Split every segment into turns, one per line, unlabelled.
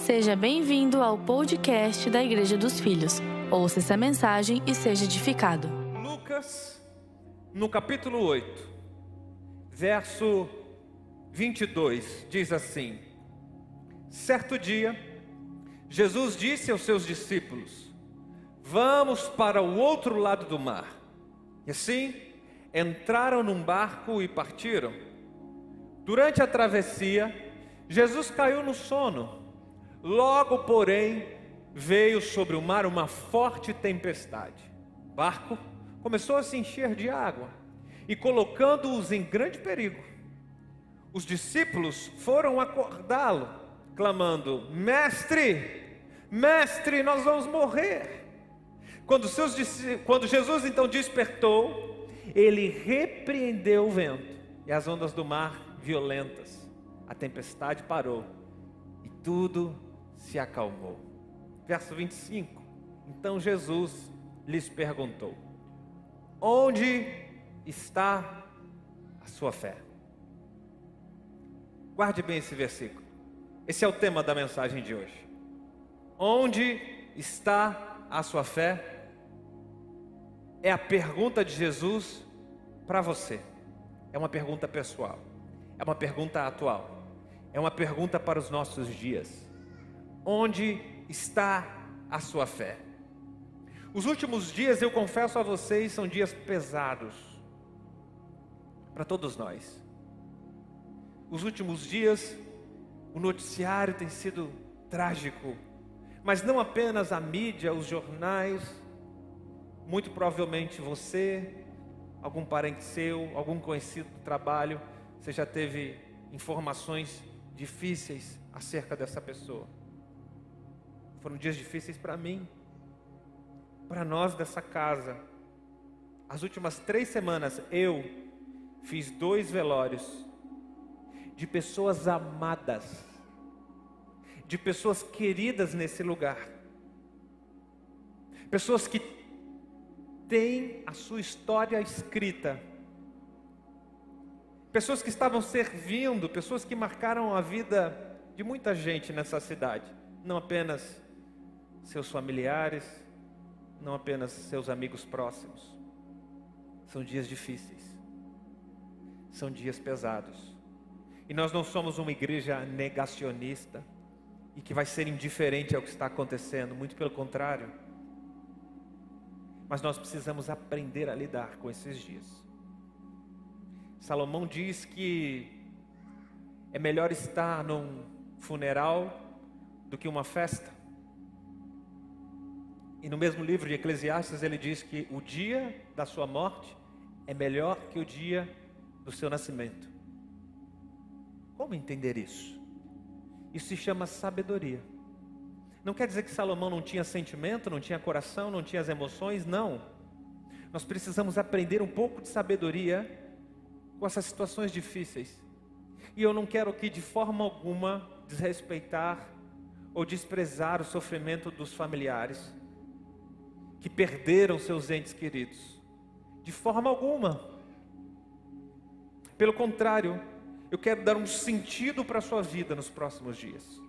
Seja bem-vindo ao podcast da Igreja dos Filhos. Ouça essa mensagem e seja edificado.
Lucas, no capítulo 8, verso 22, diz assim: Certo dia, Jesus disse aos seus discípulos: Vamos para o outro lado do mar. E assim, entraram num barco e partiram. Durante a travessia, Jesus caiu no sono. Logo, porém, veio sobre o mar uma forte tempestade. O barco começou a se encher de água e colocando-os em grande perigo. Os discípulos foram acordá-lo, clamando: Mestre, mestre, nós vamos morrer. Quando, seus, quando Jesus então despertou, ele repreendeu o vento e as ondas do mar violentas. A tempestade parou e tudo se acalmou. Verso 25. Então Jesus lhes perguntou: Onde está a sua fé? Guarde bem esse versículo. Esse é o tema da mensagem de hoje. Onde está a sua fé? É a pergunta de Jesus para você. É uma pergunta pessoal. É uma pergunta atual. É uma pergunta para os nossos dias. Onde está a sua fé? Os últimos dias, eu confesso a vocês, são dias pesados para todos nós. Os últimos dias, o noticiário tem sido trágico, mas não apenas a mídia, os jornais, muito provavelmente você, algum parente seu, algum conhecido do trabalho, você já teve informações difíceis acerca dessa pessoa. Foram dias difíceis para mim, para nós dessa casa. As últimas três semanas eu fiz dois velórios de pessoas amadas, de pessoas queridas nesse lugar, pessoas que têm a sua história escrita, pessoas que estavam servindo, pessoas que marcaram a vida de muita gente nessa cidade, não apenas seus familiares, não apenas seus amigos próximos. São dias difíceis, são dias pesados. E nós não somos uma igreja negacionista e que vai ser indiferente ao que está acontecendo, muito pelo contrário. Mas nós precisamos aprender a lidar com esses dias. Salomão diz que é melhor estar num funeral do que uma festa. E no mesmo livro de Eclesiastes ele diz que o dia da sua morte é melhor que o dia do seu nascimento. Como entender isso? Isso se chama sabedoria. Não quer dizer que Salomão não tinha sentimento, não tinha coração, não tinha as emoções, não. Nós precisamos aprender um pouco de sabedoria com essas situações difíceis. E eu não quero aqui de forma alguma desrespeitar ou desprezar o sofrimento dos familiares que perderam seus entes queridos. De forma alguma. Pelo contrário, eu quero dar um sentido para a sua vida nos próximos dias.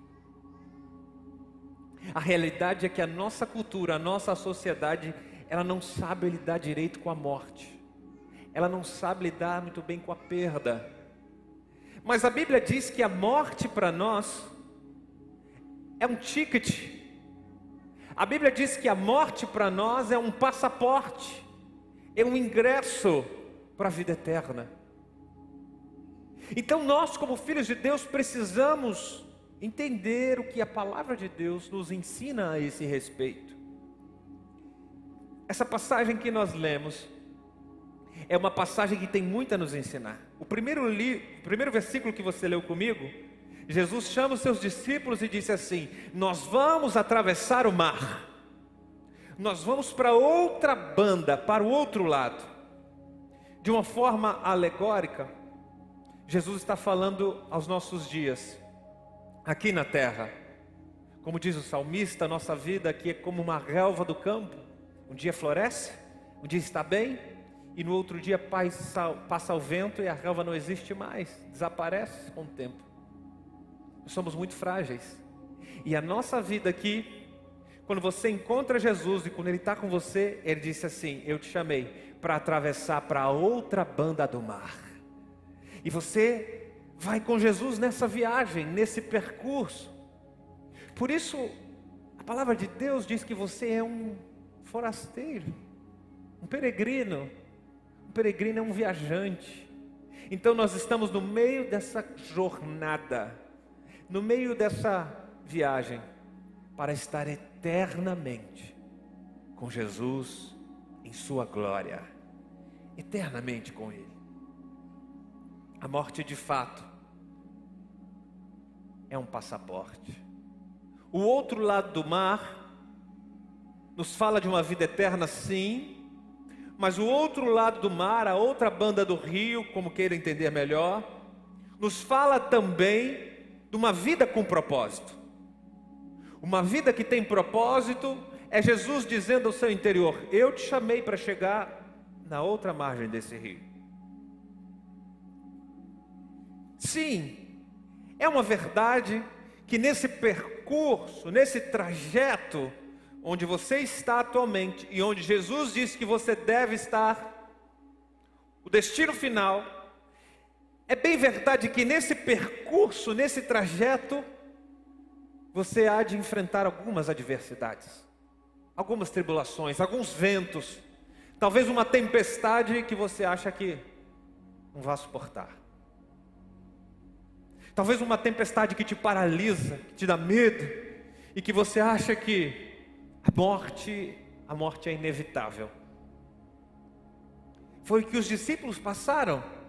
A realidade é que a nossa cultura, a nossa sociedade, ela não sabe lidar direito com a morte. Ela não sabe lidar muito bem com a perda. Mas a Bíblia diz que a morte para nós é um ticket a Bíblia diz que a morte para nós é um passaporte, é um ingresso para a vida eterna. Então nós, como filhos de Deus, precisamos entender o que a palavra de Deus nos ensina a esse respeito. Essa passagem que nós lemos é uma passagem que tem muito a nos ensinar. O primeiro, li, o primeiro versículo que você leu comigo Jesus chama os seus discípulos e disse assim: Nós vamos atravessar o mar, nós vamos para outra banda, para o outro lado. De uma forma alegórica, Jesus está falando aos nossos dias, aqui na terra. Como diz o salmista, nossa vida aqui é como uma relva do campo. Um dia floresce, um dia está bem, e no outro dia passa o vento e a relva não existe mais, desaparece com o tempo somos muito frágeis. E a nossa vida aqui, quando você encontra Jesus e quando Ele está com você, Ele disse assim: Eu te chamei para atravessar para outra banda do mar. E você vai com Jesus nessa viagem, nesse percurso. Por isso, a palavra de Deus diz que você é um forasteiro, um peregrino. Um peregrino é um viajante. Então nós estamos no meio dessa jornada, no meio dessa viagem, para estar eternamente com Jesus em Sua glória, eternamente com Ele. A morte de fato é um passaporte. O outro lado do mar nos fala de uma vida eterna, sim, mas o outro lado do mar, a outra banda do rio, como queira entender melhor, nos fala também de uma vida com propósito. Uma vida que tem propósito é Jesus dizendo ao seu interior: Eu te chamei para chegar na outra margem desse rio. Sim, é uma verdade que nesse percurso, nesse trajeto, onde você está atualmente e onde Jesus disse que você deve estar, o destino final, é bem verdade que nesse percurso, nesse trajeto, você há de enfrentar algumas adversidades, algumas tribulações, alguns ventos, talvez uma tempestade que você acha que não vai suportar. Talvez uma tempestade que te paralisa, que te dá medo e que você acha que a morte, a morte é inevitável. Foi o que os discípulos passaram.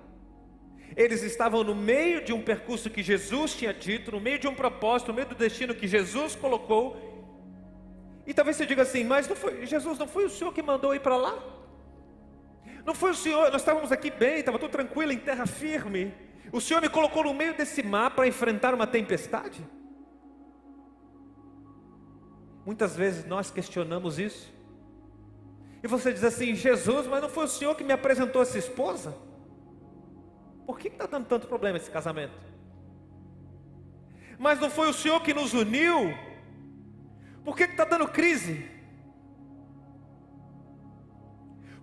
Eles estavam no meio de um percurso que Jesus tinha dito, no meio de um propósito, no meio do destino que Jesus colocou. E talvez você diga assim, mas não foi, Jesus não foi o Senhor que mandou ir para lá? Não foi o Senhor, nós estávamos aqui bem, estava tudo tranquilo, em terra firme. O Senhor me colocou no meio desse mar para enfrentar uma tempestade? Muitas vezes nós questionamos isso. E você diz assim: Jesus, mas não foi o Senhor que me apresentou essa esposa? Por que está dando tanto problema esse casamento? Mas não foi o Senhor que nos uniu? Por que está dando crise?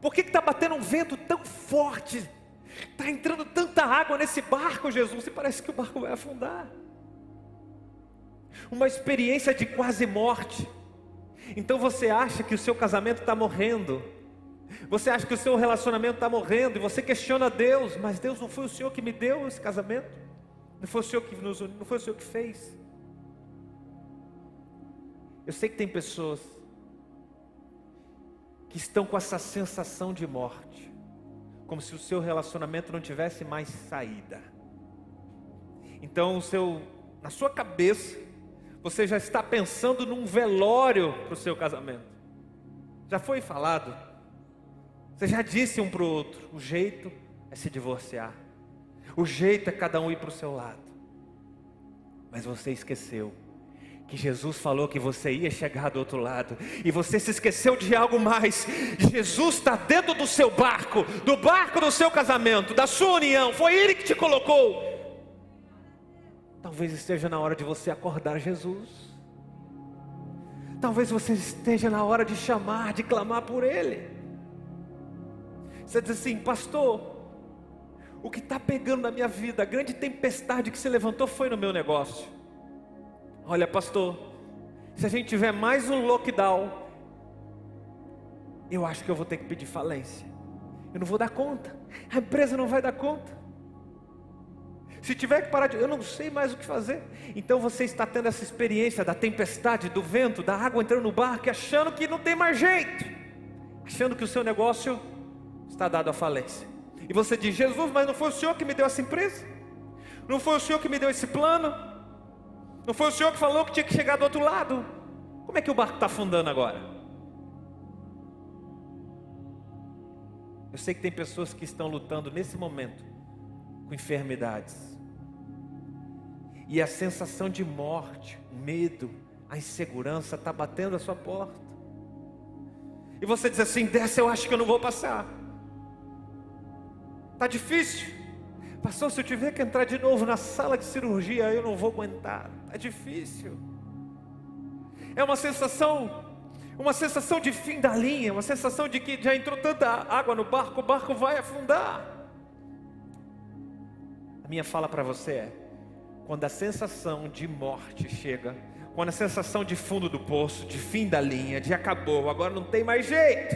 Por que está batendo um vento tão forte? Está entrando tanta água nesse barco, Jesus, e parece que o barco vai afundar. Uma experiência de quase morte. Então você acha que o seu casamento está morrendo. Você acha que o seu relacionamento está morrendo e você questiona Deus, mas Deus não foi o Senhor que me deu esse casamento, não foi o Senhor que nos uniu, não foi o Senhor que fez. Eu sei que tem pessoas que estão com essa sensação de morte como se o seu relacionamento não tivesse mais saída. Então, seu, na sua cabeça, você já está pensando num velório para o seu casamento. Já foi falado. Você já disse um para o outro: o jeito é se divorciar. O jeito é cada um ir para o seu lado. Mas você esqueceu que Jesus falou que você ia chegar do outro lado, e você se esqueceu de algo mais. Jesus está dentro do seu barco, do barco do seu casamento, da sua união, foi Ele que te colocou. Talvez esteja na hora de você acordar Jesus. Talvez você esteja na hora de chamar, de clamar por Ele. Você diz assim, pastor, o que está pegando na minha vida, a grande tempestade que se levantou foi no meu negócio. Olha, pastor, se a gente tiver mais um lockdown, eu acho que eu vou ter que pedir falência. Eu não vou dar conta. A empresa não vai dar conta. Se tiver que parar de. Eu não sei mais o que fazer. Então você está tendo essa experiência da tempestade, do vento, da água entrando no barco, achando que não tem mais jeito. Achando que o seu negócio está dado à falência. E você diz: Jesus, mas não foi o Senhor que me deu essa empresa? Não foi o Senhor que me deu esse plano? Não foi o Senhor que falou que tinha que chegar do outro lado? Como é que o barco está afundando agora? Eu sei que tem pessoas que estão lutando nesse momento com enfermidades. E a sensação de morte, o medo, a insegurança está batendo a sua porta. E você diz assim: dessa eu acho que eu não vou passar. Está difícil. Pastor, se eu tiver que entrar de novo na sala de cirurgia, eu não vou aguentar. É difícil. É uma sensação, uma sensação de fim da linha, uma sensação de que já entrou tanta água no barco, o barco vai afundar. A minha fala para você é: quando a sensação de morte chega, quando a sensação de fundo do poço, de fim da linha, de acabou, agora não tem mais jeito,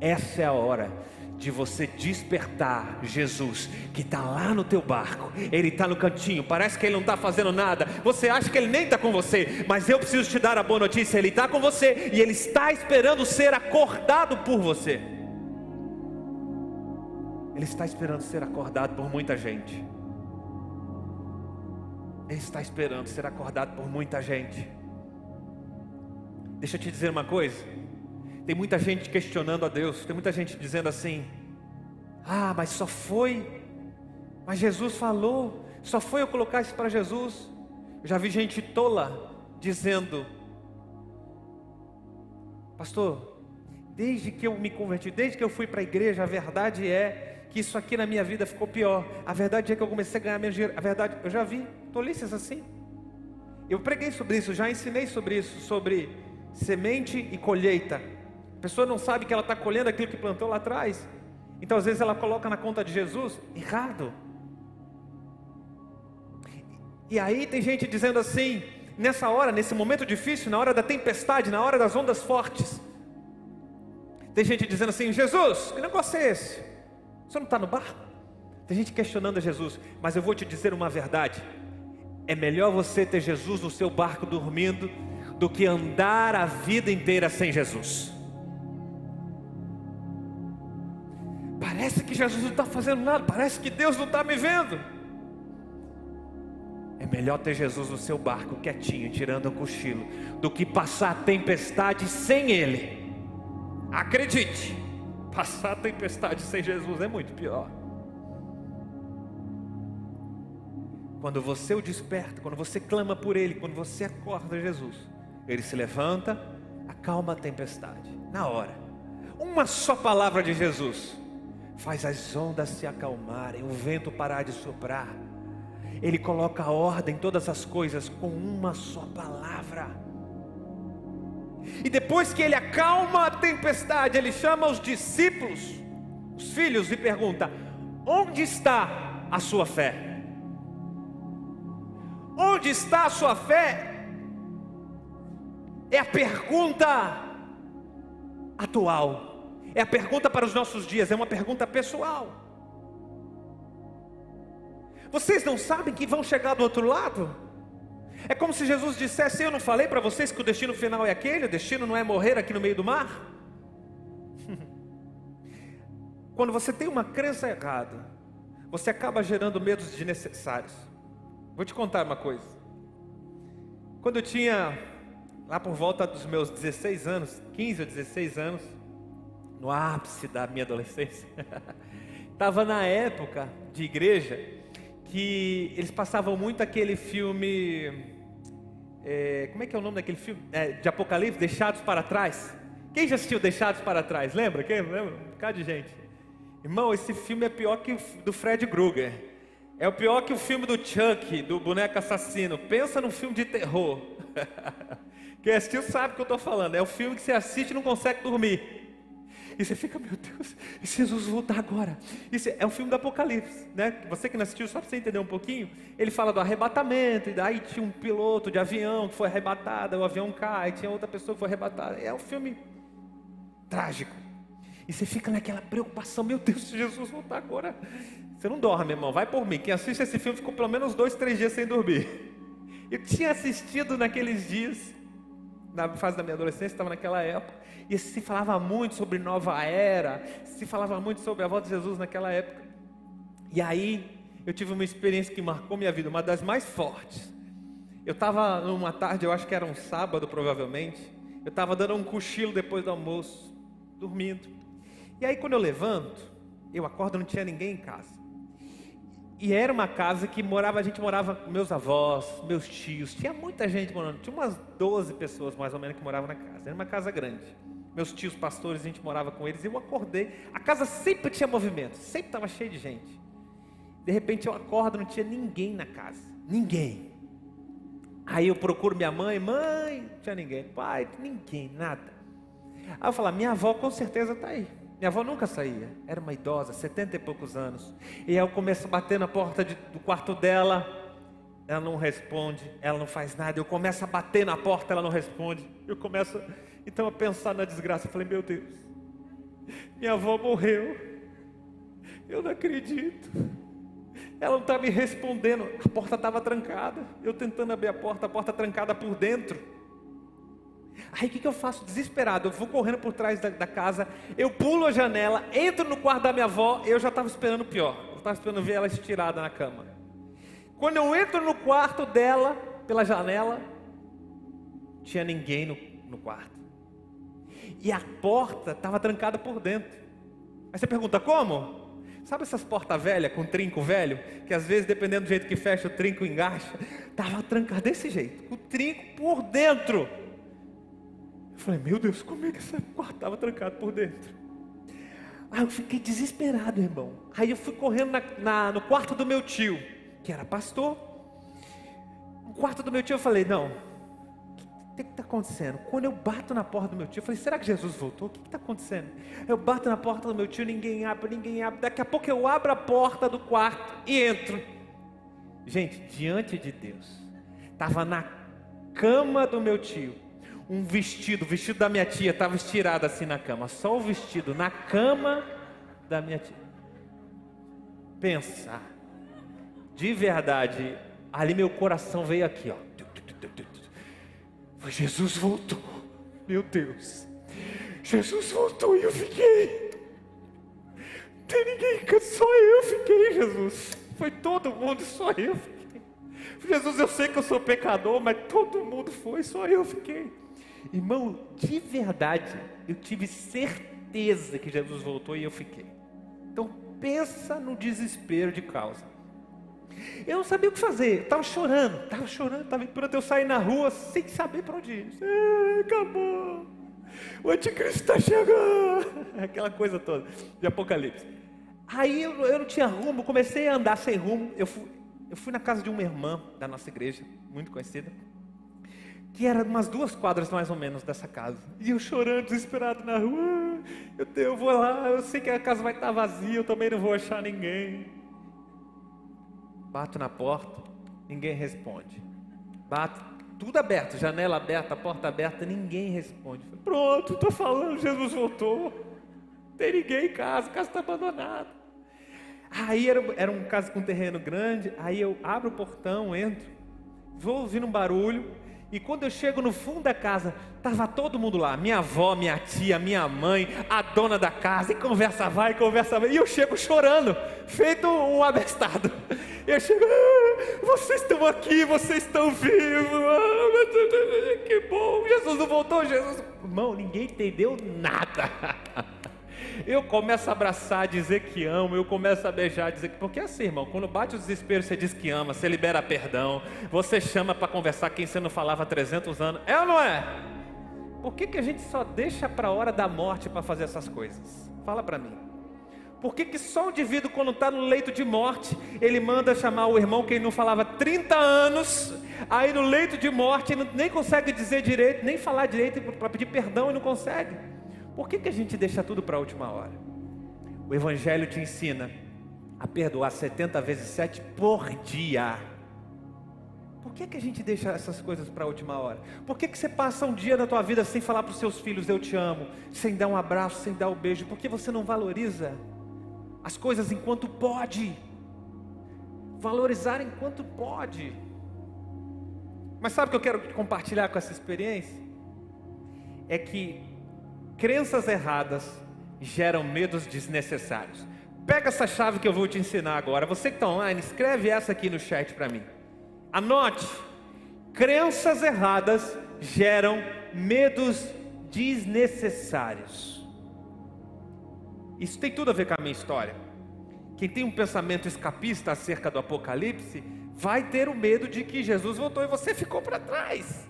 essa é a hora de você despertar Jesus, que está lá no teu barco, ele está no cantinho, parece que ele não está fazendo nada, você acha que ele nem está com você, mas eu preciso te dar a boa notícia: ele está com você e ele está esperando ser acordado por você. Ele está esperando ser acordado por muita gente. Ele está esperando ser acordado por muita gente. Deixa eu te dizer uma coisa. Tem muita gente questionando a Deus, tem muita gente dizendo assim: ah, mas só foi, mas Jesus falou, só foi eu colocar isso para Jesus. Eu já vi gente tola dizendo: Pastor, desde que eu me converti, desde que eu fui para a igreja, a verdade é que isso aqui na minha vida ficou pior. A verdade é que eu comecei a ganhar menos dinheiro. A verdade, eu já vi tolices assim. Eu preguei sobre isso, já ensinei sobre isso, sobre semente e colheita. A pessoa não sabe que ela está colhendo aquilo que plantou lá atrás. Então, às vezes, ela coloca na conta de Jesus errado. E aí tem gente dizendo assim, nessa hora, nesse momento difícil, na hora da tempestade, na hora das ondas fortes. Tem gente dizendo assim: Jesus, que negócio é esse? Você não está no barco? Tem gente questionando a Jesus, mas eu vou te dizer uma verdade: é melhor você ter Jesus no seu barco dormindo do que andar a vida inteira sem Jesus. Parece que Jesus não está fazendo nada, parece que Deus não está me vendo. É melhor ter Jesus no seu barco quietinho, tirando um cochilo, do que passar a tempestade sem Ele. Acredite, passar a tempestade sem Jesus é muito pior. Quando você o desperta, quando você clama por Ele, quando você acorda Jesus, Ele se levanta, acalma a tempestade, na hora. Uma só palavra de Jesus faz as ondas se acalmarem, o vento parar de soprar. Ele coloca ordem em todas as coisas com uma só palavra. E depois que ele acalma a tempestade, ele chama os discípulos, os filhos, e pergunta: Onde está a sua fé? Onde está a sua fé? É a pergunta atual é a pergunta para os nossos dias, é uma pergunta pessoal. Vocês não sabem que vão chegar do outro lado? É como se Jesus dissesse: Eu não falei para vocês que o destino final é aquele, o destino não é morrer aqui no meio do mar? Quando você tem uma crença errada, você acaba gerando medos desnecessários. Vou te contar uma coisa. Quando eu tinha, lá por volta dos meus 16 anos, 15 ou 16 anos, no ápice da minha adolescência. Estava na época de igreja que eles passavam muito aquele filme. É, como é que é o nome daquele filme? É, de Apocalipse, Deixados para Trás. Quem já assistiu Deixados para Trás? Lembra? Quem lembra? Um bocado de gente. Irmão, esse filme é pior que o do Fred Krueger. É o pior que o filme do Chuck, do boneco assassino. Pensa num filme de terror. Quem assistiu sabe o que eu estou falando. É o filme que você assiste e não consegue dormir. E você fica, meu Deus, e se Jesus voltar agora? Isso é um filme do Apocalipse, né? Você que não assistiu, só para você entender um pouquinho, ele fala do arrebatamento, e daí tinha um piloto de avião que foi arrebatado, o avião cai, tinha outra pessoa que foi arrebatada. É um filme trágico. E você fica naquela preocupação, meu Deus, se Jesus voltar agora. Você não dorme, irmão, vai por mim. Quem assiste esse filme ficou pelo menos dois, três dias sem dormir. Eu tinha assistido naqueles dias, na fase da minha adolescência, estava naquela época. E se falava muito sobre nova era, se falava muito sobre a volta de Jesus naquela época. E aí eu tive uma experiência que marcou minha vida, uma das mais fortes. Eu estava numa tarde, eu acho que era um sábado provavelmente. Eu estava dando um cochilo depois do almoço, dormindo. E aí quando eu levanto, eu acordo não tinha ninguém em casa. E era uma casa que morava, a gente morava, meus avós, meus tios, tinha muita gente morando, tinha umas 12 pessoas mais ou menos que moravam na casa. Era uma casa grande meus tios pastores, a gente morava com eles, eu acordei, a casa sempre tinha movimento, sempre estava cheio de gente. De repente eu acordo, não tinha ninguém na casa, ninguém. Aí eu procuro minha mãe, mãe, não tinha ninguém, pai, ninguém, nada. Aí eu falo, minha avó com certeza está aí. Minha avó nunca saía, era uma idosa, setenta e poucos anos. E aí eu começo a bater na porta de, do quarto dela, ela não responde, ela não faz nada. Eu começo a bater na porta, ela não responde. Eu começo então a pensar na desgraça. Eu falei, meu Deus, minha avó morreu. Eu não acredito. Ela não está me respondendo. A porta estava trancada. Eu tentando abrir a porta, a porta trancada por dentro. Aí o que, que eu faço? Desesperado. Eu vou correndo por trás da, da, casa. Eu pulo a janela, entro no quarto da minha avó. Eu já estava esperando o pior. Eu estava esperando ver ela estirada na cama. Quando eu entro no quarto dela, pela janela, tinha ninguém no, no quarto. E a porta estava trancada por dentro. Aí você pergunta como? Sabe essas portas velhas com trinco velho? Que às vezes, dependendo do jeito que fecha, o trinco engacha. Estava trancado desse jeito, o trinco por dentro. Eu falei, meu Deus, como é que essa porta estava trancada por dentro? Aí eu fiquei desesperado, irmão. Aí eu fui correndo na, na, no quarto do meu tio, que era pastor. No quarto do meu tio eu falei, não, que está acontecendo? Quando eu bato na porta do meu tio, eu falei, será que Jesus voltou? O que está acontecendo? Eu bato na porta do meu tio, ninguém abre, ninguém abre. Daqui a pouco eu abro a porta do quarto e entro. Gente, diante de Deus, estava na cama do meu tio, um vestido, o vestido da minha tia estava estirado assim na cama, só o vestido na cama da minha tia. Pensa, de verdade, ali meu coração veio aqui, ó. Jesus voltou. Meu Deus. Jesus voltou e eu fiquei. Não tem ninguém, só eu fiquei, Jesus. Foi todo mundo, só eu fiquei. Jesus, eu sei que eu sou pecador, mas todo mundo foi, só eu fiquei. Irmão, de verdade, eu tive certeza que Jesus voltou e eu fiquei. Então pensa no desespero de causa. Eu não sabia o que fazer, estava chorando, estava chorando, estava esperando eu sair na rua sem saber para onde ir. Acabou, o anticristo está chegando, aquela coisa toda de Apocalipse. Aí eu, eu, não tinha rumo, comecei a andar sem rumo. Eu fui, eu fui na casa de uma irmã da nossa igreja, muito conhecida, que era umas duas quadras mais ou menos dessa casa. E eu chorando, desesperado na rua. Eu, eu vou lá, eu sei que a casa vai estar vazia, eu também não vou achar ninguém. Bato na porta, ninguém responde. Bato, tudo aberto, janela aberta, porta aberta, ninguém responde. Pronto, estou falando, Jesus voltou. Tem ninguém em casa, a casa está abandonada. Aí era, era um casa com terreno grande, aí eu abro o portão, entro, vou ouvindo um barulho, e quando eu chego no fundo da casa, estava todo mundo lá, minha avó, minha tia, minha mãe, a dona da casa, e conversa vai, conversa vai, e eu chego chorando, feito um abestado. Eu chego, ah, vocês estão aqui, vocês estão vivos, ah, que bom, Jesus não voltou, Jesus. Irmão, ninguém entendeu nada. Eu começo a abraçar, dizer que amo, eu começo a beijar, dizer que. Porque é assim, irmão, quando bate o desespero, você diz que ama, você libera perdão, você chama para conversar quem você não falava há 300 anos. É ou não é? Por que, que a gente só deixa para a hora da morte para fazer essas coisas? Fala para mim. Por que, que só o indivíduo, quando está no leito de morte, ele manda chamar o irmão que ele não falava 30 anos, aí no leito de morte ele nem consegue dizer direito, nem falar direito para pedir perdão e não consegue? Por que, que a gente deixa tudo para a última hora? O Evangelho te ensina a perdoar 70 vezes 7 por dia. Por que, que a gente deixa essas coisas para a última hora? Por que, que você passa um dia da tua vida sem falar para os seus filhos eu te amo, sem dar um abraço, sem dar um beijo? Por que você não valoriza as coisas enquanto pode. Valorizar enquanto pode. Mas sabe o que eu quero compartilhar com essa experiência? É que crenças erradas geram medos desnecessários. Pega essa chave que eu vou te ensinar agora. Você que está online, escreve essa aqui no chat para mim. Anote: crenças erradas geram medos desnecessários. Isso tem tudo a ver com a minha história. Quem tem um pensamento escapista acerca do Apocalipse, vai ter o medo de que Jesus voltou e você ficou para trás.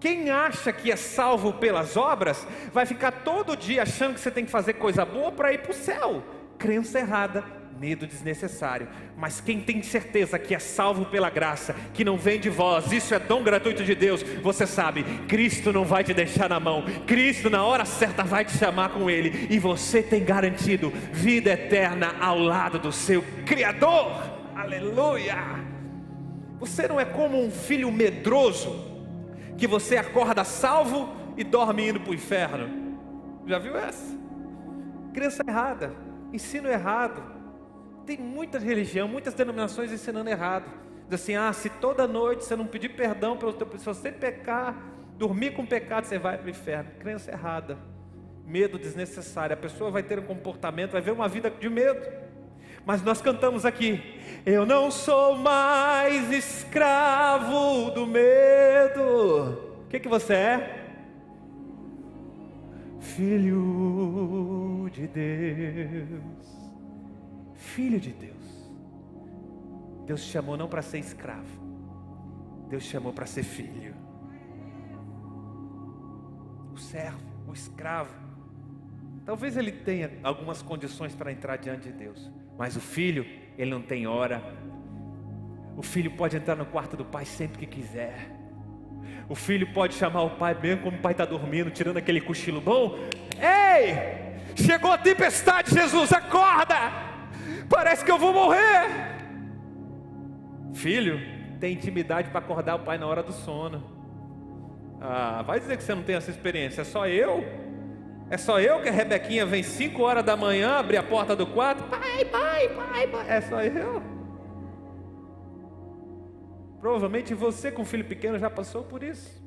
Quem acha que é salvo pelas obras, vai ficar todo dia achando que você tem que fazer coisa boa para ir para o céu. Crença errada, medo desnecessário. Mas quem tem certeza que é salvo pela graça, que não vem de vós, isso é dom gratuito de Deus, você sabe, Cristo não vai te deixar na mão, Cristo na hora certa vai te chamar com Ele, e você tem garantido vida eterna ao lado do seu Criador. Aleluia! Você não é como um filho medroso, que você acorda salvo e dorme indo para o inferno. Já viu essa? Crença errada, ensino errado. Tem muita religião, muitas denominações ensinando errado. Diz assim: ah, se toda noite você não pedir perdão se você pecar, dormir com pecado, você vai para o inferno. Crença errada, medo desnecessário. A pessoa vai ter um comportamento, vai ver uma vida de medo. Mas nós cantamos aqui: Eu não sou mais escravo do medo. O que, que você é? Filho de Deus. Filho de Deus. Deus te chamou não para ser escravo, Deus te chamou para ser filho. O servo, o escravo. Talvez ele tenha algumas condições para entrar diante de Deus, mas o filho, ele não tem hora. O filho pode entrar no quarto do pai sempre que quiser. O filho pode chamar o pai mesmo como o pai está dormindo, tirando aquele cochilo bom. Ei! Chegou a tempestade, Jesus, acorda! Parece que eu vou morrer. Filho, tem intimidade para acordar o pai na hora do sono. Ah, vai dizer que você não tem essa experiência, é só eu? É só eu que a Rebequinha vem 5 horas da manhã, abre a porta do quarto, pai, pai, pai, pai. É só eu? Provavelmente você com filho pequeno já passou por isso.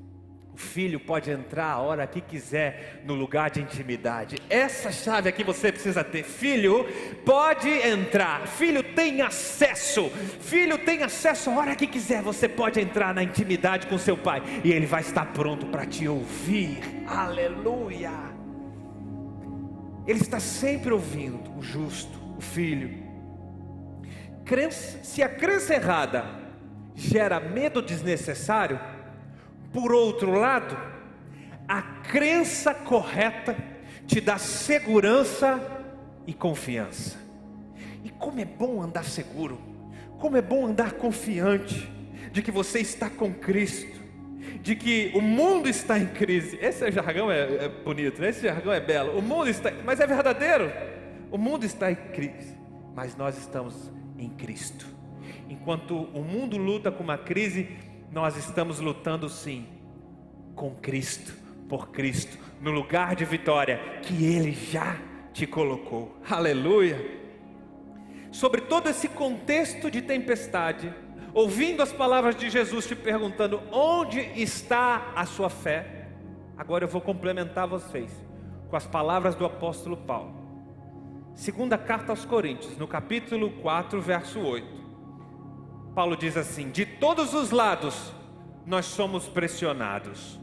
O filho pode entrar a hora que quiser no lugar de intimidade. Essa chave aqui você precisa ter. Filho pode entrar. Filho tem acesso. Filho tem acesso a hora que quiser. Você pode entrar na intimidade com seu pai e ele vai estar pronto para te ouvir. Aleluia. Ele está sempre ouvindo o justo, o filho. Crença, se a crença errada gera medo desnecessário, por outro lado, a crença correta te dá segurança e confiança. E como é bom andar seguro, como é bom andar confiante de que você está com Cristo, de que o mundo está em crise. Esse jargão é, é bonito, né? esse jargão é belo. O mundo está, mas é verdadeiro. O mundo está em crise, mas nós estamos em Cristo. Enquanto o mundo luta com uma crise, nós estamos lutando sim com Cristo, por Cristo, no lugar de vitória que Ele já te colocou. Aleluia! Sobre todo esse contexto de tempestade, ouvindo as palavras de Jesus te perguntando: onde está a sua fé? Agora eu vou complementar vocês com as palavras do apóstolo Paulo. Segunda carta aos Coríntios, no capítulo 4, verso 8. Paulo diz assim: de todos os lados nós somos pressionados,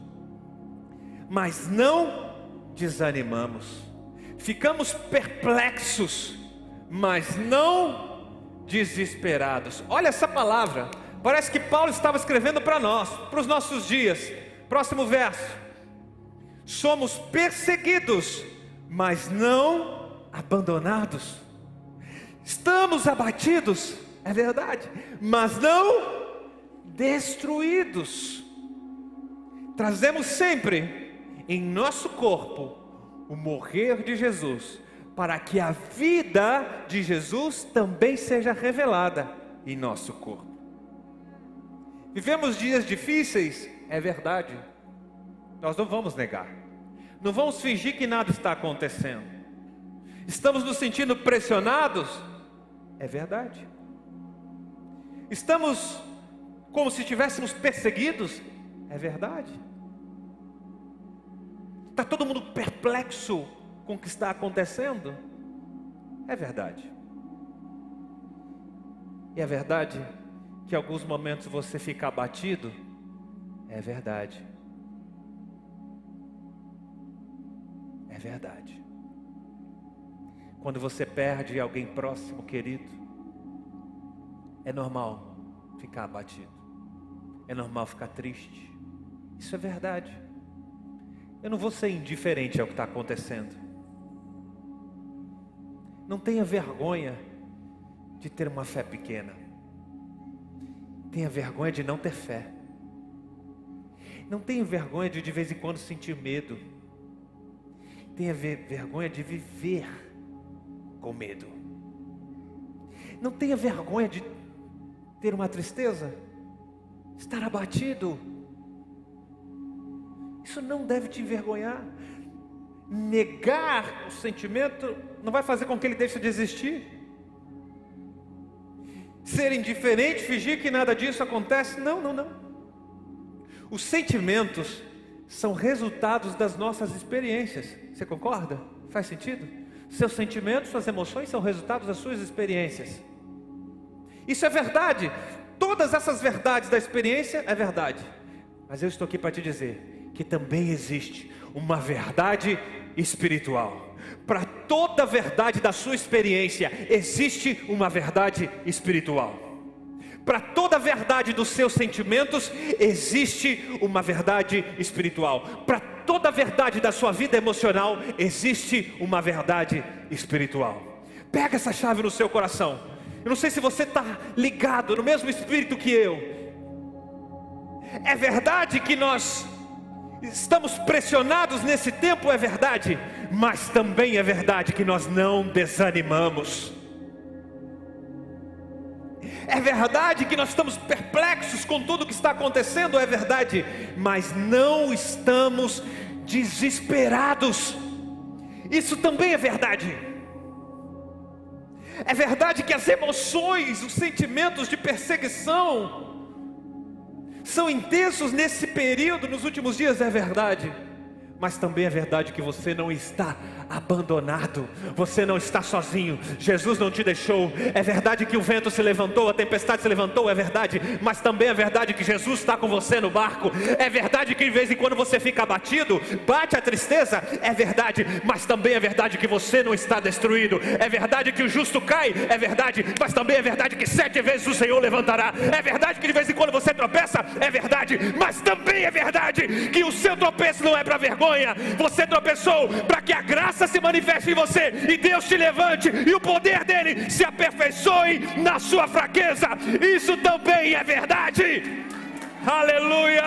mas não desanimamos, ficamos perplexos, mas não desesperados. Olha essa palavra, parece que Paulo estava escrevendo para nós, para os nossos dias. Próximo verso: somos perseguidos, mas não abandonados, estamos abatidos é verdade, mas não destruídos. Trazemos sempre em nosso corpo o morrer de Jesus, para que a vida de Jesus também seja revelada em nosso corpo. Vivemos dias difíceis, é verdade, nós não vamos negar, não vamos fingir que nada está acontecendo. Estamos nos sentindo pressionados, é verdade. Estamos como se estivéssemos perseguidos? É verdade. Está todo mundo perplexo com o que está acontecendo? É verdade. E é verdade que em alguns momentos você fica abatido? É verdade. É verdade. Quando você perde alguém próximo, querido, é normal ficar abatido. É normal ficar triste. Isso é verdade. Eu não vou ser indiferente ao que está acontecendo. Não tenha vergonha de ter uma fé pequena. Tenha vergonha de não ter fé. Não tenha vergonha de de vez em quando sentir medo. Tenha vergonha de viver com medo. Não tenha vergonha de ter uma tristeza, estar abatido. Isso não deve te envergonhar. Negar o sentimento não vai fazer com que ele deixe de existir. Ser indiferente, fingir que nada disso acontece, não, não, não. Os sentimentos são resultados das nossas experiências. Você concorda? Faz sentido? Seus sentimentos, suas emoções são resultados das suas experiências. Isso é verdade. Todas essas verdades da experiência é verdade. Mas eu estou aqui para te dizer que também existe uma verdade espiritual. Para toda verdade da sua experiência, existe uma verdade espiritual. Para toda verdade dos seus sentimentos, existe uma verdade espiritual. Para toda verdade da sua vida emocional, existe uma verdade espiritual. Pega essa chave no seu coração. Eu não sei se você está ligado no mesmo espírito que eu. É verdade que nós estamos pressionados nesse tempo, é verdade, mas também é verdade que nós não desanimamos. É verdade que nós estamos perplexos com tudo que está acontecendo, é verdade, mas não estamos desesperados. Isso também é verdade. É verdade que as emoções, os sentimentos de perseguição são intensos nesse período, nos últimos dias, é verdade. Mas também é verdade que você não está abandonado, você não está sozinho, Jesus não te deixou. É verdade que o vento se levantou, a tempestade se levantou, é verdade, mas também é verdade que Jesus está com você no barco. É verdade que de vez em quando você fica abatido, bate a tristeza, é verdade, mas também é verdade que você não está destruído. É verdade que o justo cai, é verdade, mas também é verdade que sete vezes o Senhor levantará. É verdade que de vez em quando você tropeça, é verdade, mas também é verdade que o seu tropeço não é para vergonha. Você tropeçou para que a graça graça se manifeste em você e Deus te levante e o poder dele se aperfeiçoe na sua fraqueza. Isso também é verdade. Aleluia!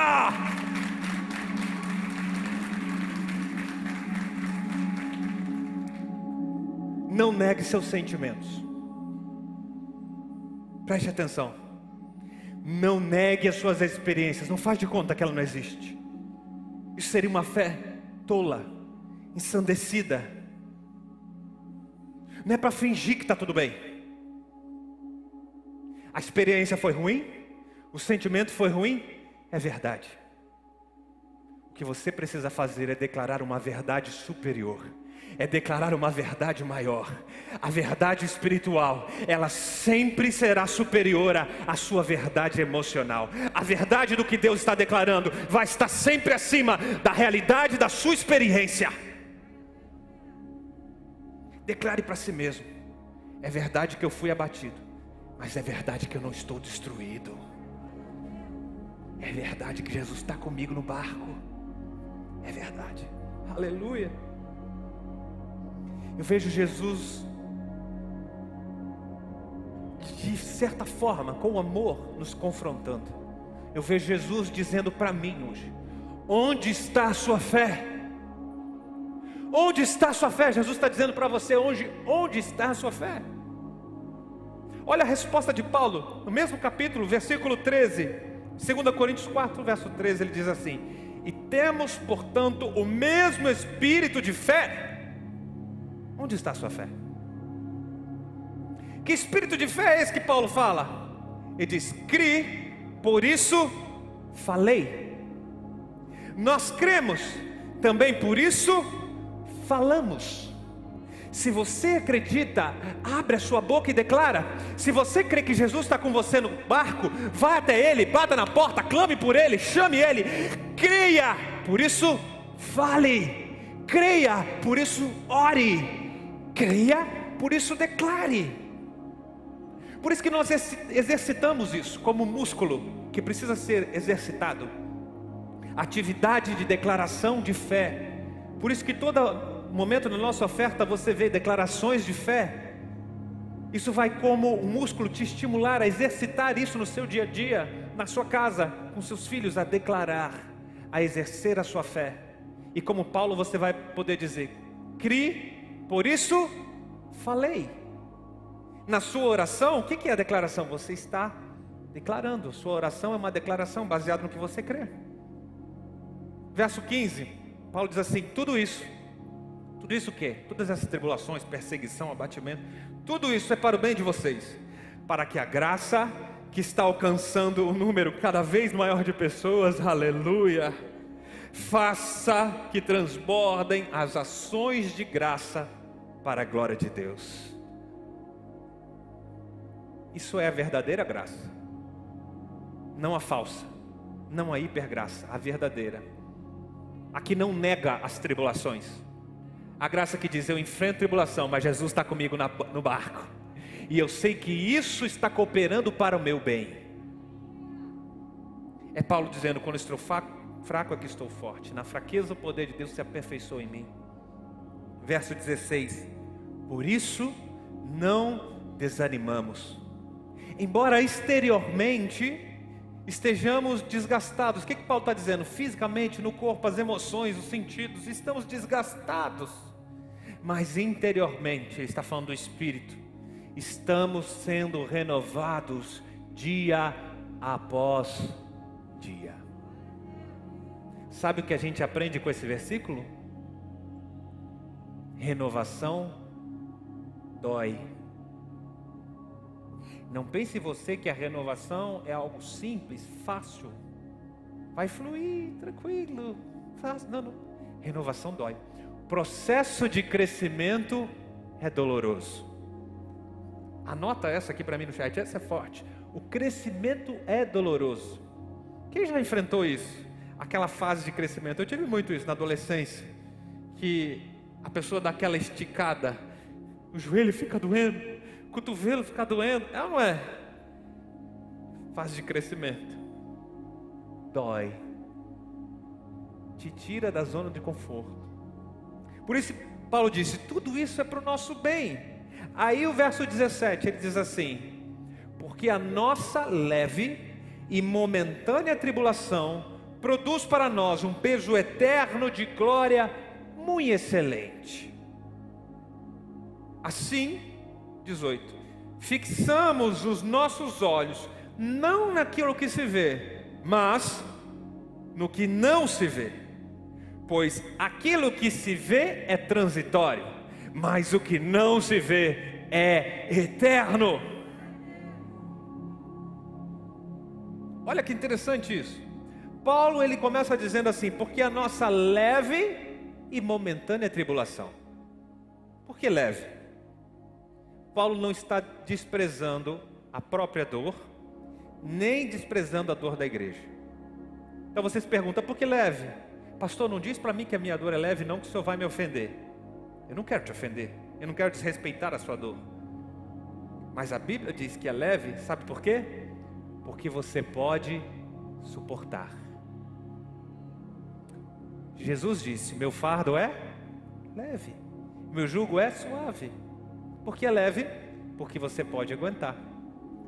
Não negue seus sentimentos. Preste atenção. Não negue as suas experiências. Não faz de conta que ela não existe. Isso seria uma fé tola ensandecida. Não é para fingir que está tudo bem. A experiência foi ruim, o sentimento foi ruim, é verdade. O que você precisa fazer é declarar uma verdade superior é declarar uma verdade maior. A verdade espiritual, ela sempre será superior à sua verdade emocional. A verdade do que Deus está declarando vai estar sempre acima da realidade da sua experiência. Declare para si mesmo: é verdade que eu fui abatido, mas é verdade que eu não estou destruído. É verdade que Jesus está comigo no barco. É verdade. Aleluia. Eu vejo Jesus de certa forma, com amor, nos confrontando. Eu vejo Jesus dizendo para mim hoje: onde está a sua fé? Onde está a sua fé? Jesus está dizendo para você onde, onde está a sua fé. Olha a resposta de Paulo, no mesmo capítulo, versículo 13, 2 Coríntios 4, verso 13, ele diz assim: E temos, portanto, o mesmo espírito de fé. Onde está a sua fé? Que espírito de fé é esse que Paulo fala? Ele diz: Cri, por isso falei. Nós cremos, também por isso falamos. Se você acredita, abre a sua boca e declara. Se você crê que Jesus está com você no barco, vá até Ele, bata na porta, clame por Ele, chame Ele, creia, por isso fale, creia, por isso ore, creia, por isso declare. Por isso que nós exercitamos isso como músculo que precisa ser exercitado. Atividade de declaração de fé. Por isso que toda momento na nossa oferta você vê declarações de fé. Isso vai como um músculo te estimular a exercitar isso no seu dia a dia, na sua casa, com seus filhos, a declarar, a exercer a sua fé. E como Paulo, você vai poder dizer: Cri, por isso falei. Na sua oração, o que é a declaração? Você está declarando. Sua oração é uma declaração baseada no que você crê. Verso 15, Paulo diz assim: tudo isso, tudo isso o quê? Todas essas tribulações, perseguição, abatimento, tudo isso é para o bem de vocês, para que a graça que está alcançando um número cada vez maior de pessoas, aleluia, faça que transbordem as ações de graça para a glória de Deus. Isso é a verdadeira graça, não a falsa, não a hipergraça, a verdadeira a que não nega as tribulações. A graça que diz: Eu enfrento tribulação, mas Jesus está comigo na, no barco. E eu sei que isso está cooperando para o meu bem. É Paulo dizendo: Quando estou fraco, é que estou forte. Na fraqueza, o poder de Deus se aperfeiçoa em mim. Verso 16: Por isso não desanimamos. Embora exteriormente estejamos desgastados. O que, que Paulo está dizendo? Fisicamente, no corpo, as emoções, os sentidos, estamos desgastados. Mas interiormente, ele está falando do espírito, estamos sendo renovados dia após dia. Sabe o que a gente aprende com esse versículo? Renovação dói. Não pense você que a renovação é algo simples, fácil. Vai fluir, tranquilo, fácil. Não, não. Renovação dói. Processo de crescimento é doloroso. Anota essa aqui para mim no chat, essa é forte. O crescimento é doloroso. Quem já enfrentou isso? Aquela fase de crescimento. Eu tive muito isso na adolescência. Que a pessoa dá aquela esticada, o joelho fica doendo cotovelo ficar doendo. É ou não é? Fase de crescimento. Dói. Te tira da zona de conforto. Por isso, Paulo disse: tudo isso é para o nosso bem. Aí o verso 17 ele diz assim: Porque a nossa leve e momentânea tribulação produz para nós um peso eterno de glória muito excelente. Assim, 18. Fixamos os nossos olhos não naquilo que se vê, mas no que não se vê. Pois aquilo que se vê é transitório, mas o que não se vê é eterno. Olha que interessante isso. Paulo ele começa dizendo assim: porque a nossa leve e momentânea tribulação. Por que leve? Paulo não está desprezando a própria dor, nem desprezando a dor da igreja. Então você se pergunta, por que leve? Pastor, não diz para mim que a minha dor é leve, não, que o senhor vai me ofender. Eu não quero te ofender, eu não quero desrespeitar a sua dor. Mas a Bíblia diz que é leve, sabe por quê? Porque você pode suportar. Jesus disse: Meu fardo é leve, meu jugo é suave. Porque é leve, porque você pode aguentar.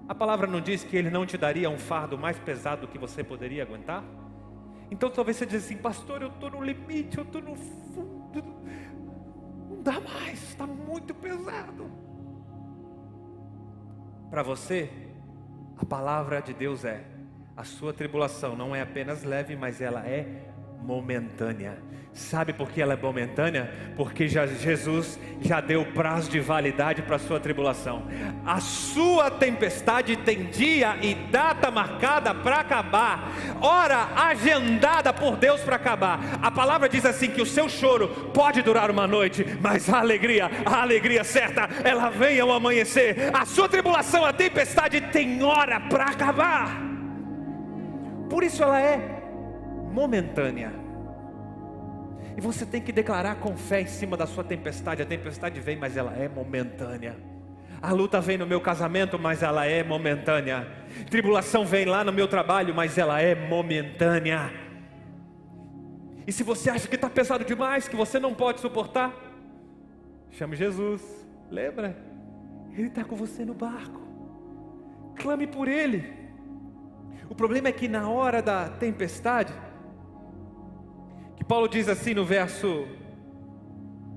A palavra não diz que ele não te daria um fardo mais pesado do que você poderia aguentar? Então talvez você diga assim, pastor, eu estou no limite, eu estou no fundo, não dá mais, está muito pesado. Para você, a palavra de Deus é: a sua tribulação não é apenas leve, mas ela é momentânea. Sabe por que ela é momentânea? Porque já, Jesus já deu prazo de validade para a sua tribulação. A sua tempestade tem dia e data marcada para acabar, hora agendada por Deus para acabar. A palavra diz assim: que o seu choro pode durar uma noite, mas a alegria, a alegria certa, ela vem ao amanhecer. A sua tribulação, a tempestade tem hora para acabar. Por isso ela é momentânea. E você tem que declarar com fé em cima da sua tempestade. A tempestade vem, mas ela é momentânea. A luta vem no meu casamento, mas ela é momentânea. Tribulação vem lá no meu trabalho, mas ela é momentânea. E se você acha que está pesado demais, que você não pode suportar, chame Jesus. Lembra? Ele está com você no barco. Clame por Ele. O problema é que na hora da tempestade, que Paulo diz assim no verso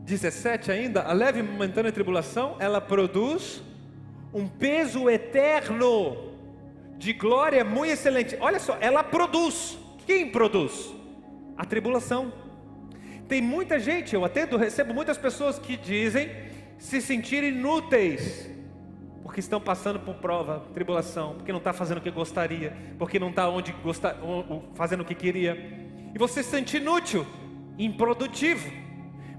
17 ainda, a leve e momentânea tribulação, ela produz um peso eterno de glória muito excelente. Olha só, ela produz. Quem produz? A tribulação. Tem muita gente, eu atendo, recebo muitas pessoas que dizem se sentir inúteis porque estão passando por prova, tribulação, porque não está fazendo o que gostaria, porque não está onde gostar, fazendo o que queria, e você se sente inútil, improdutivo.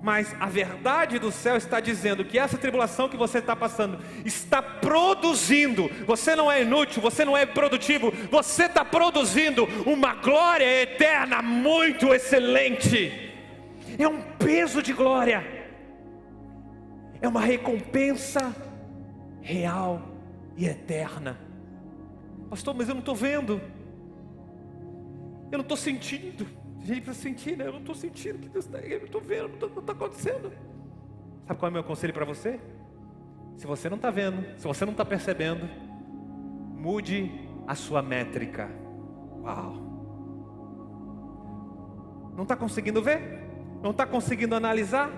Mas a verdade do céu está dizendo que essa tribulação que você está passando está produzindo. Você não é inútil, você não é produtivo, você está produzindo uma glória eterna muito excelente. É um peso de glória, é uma recompensa real e eterna. Pastor, mas eu não estou vendo, eu não estou sentindo. A gente precisa sentir, né? Eu não estou sentindo que Deus está aí, eu não estou vendo, não está acontecendo. Sabe qual é o meu conselho para você? Se você não está vendo, se você não está percebendo, mude a sua métrica. Uau! Não está conseguindo ver? Não está conseguindo analisar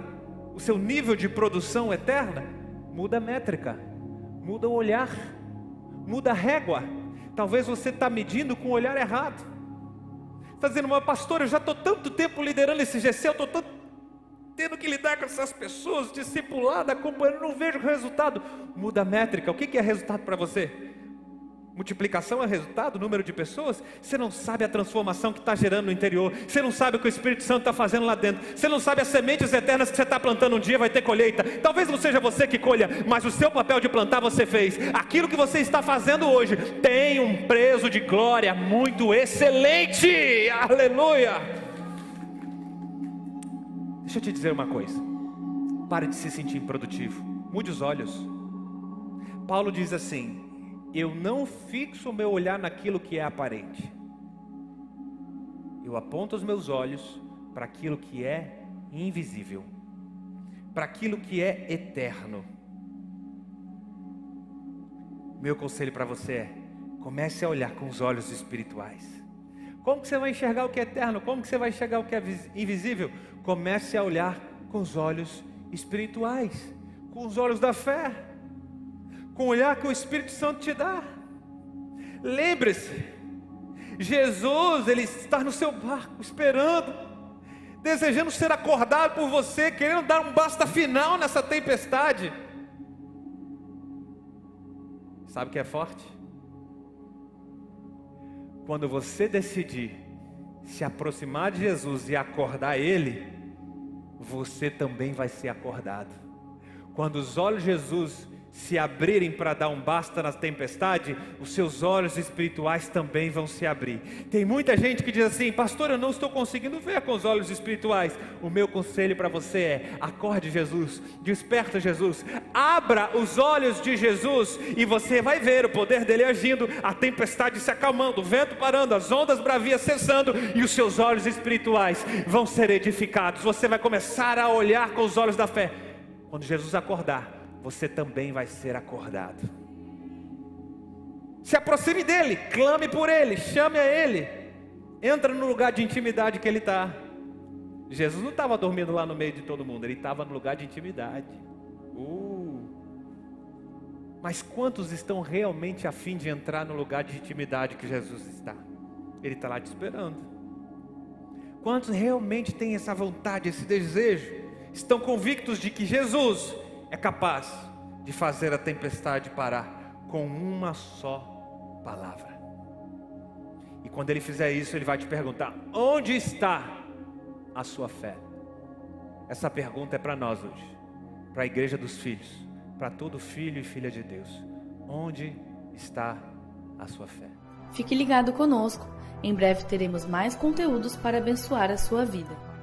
o seu nível de produção eterna? Muda a métrica, muda o olhar, muda a régua. Talvez você está medindo com o olhar errado. Está dizendo, mas pastor, eu já estou tanto tempo liderando esse GC, eu estou tanto tendo que lidar com essas pessoas, discipulada, acompanhando, não vejo resultado. Muda a métrica, o que é resultado para você? Multiplicação é resultado, número de pessoas. Você não sabe a transformação que está gerando no interior. Você não sabe o que o Espírito Santo está fazendo lá dentro. Você não sabe as sementes eternas que você está plantando um dia vai ter colheita. Talvez não seja você que colha, mas o seu papel de plantar você fez. Aquilo que você está fazendo hoje tem um preço de glória muito excelente. Aleluia. Deixa eu te dizer uma coisa. Pare de se sentir improdutivo. Mude os olhos. Paulo diz assim: eu não fixo o meu olhar naquilo que é aparente. Eu aponto os meus olhos para aquilo que é invisível, para aquilo que é eterno. Meu conselho para você é: comece a olhar com os olhos espirituais. Como que você vai enxergar o que é eterno? Como que você vai enxergar o que é invisível? Comece a olhar com os olhos espirituais, com os olhos da fé com o olhar que o Espírito Santo te dá. Lembre-se, Jesus, Ele está no seu barco, esperando, desejando ser acordado por você, querendo dar um basta final nessa tempestade. Sabe o que é forte? Quando você decidir se aproximar de Jesus e acordar Ele, você também vai ser acordado. Quando os olhos de Jesus se abrirem para dar um basta na tempestade, os seus olhos espirituais também vão se abrir. Tem muita gente que diz assim: Pastor, eu não estou conseguindo ver com os olhos espirituais. O meu conselho para você é: acorde Jesus, desperta Jesus, abra os olhos de Jesus e você vai ver o poder dele agindo, a tempestade se acalmando, o vento parando, as ondas bravias cessando e os seus olhos espirituais vão ser edificados. Você vai começar a olhar com os olhos da fé. Quando Jesus acordar, você também vai ser acordado. Se aproxime dele, clame por ele, chame a ele, entra no lugar de intimidade que ele está. Jesus não estava dormindo lá no meio de todo mundo, ele estava no lugar de intimidade. Uh. Mas quantos estão realmente a fim de entrar no lugar de intimidade que Jesus está? Ele está lá te esperando. Quantos realmente têm essa vontade, esse desejo? Estão convictos de que Jesus é capaz de fazer a tempestade parar com uma só palavra. E quando ele fizer isso, ele vai te perguntar: onde está a sua fé? Essa pergunta é para nós hoje, para a igreja dos filhos, para todo filho e filha de Deus. Onde está a sua fé?
Fique ligado conosco. Em breve teremos mais conteúdos para abençoar a sua vida.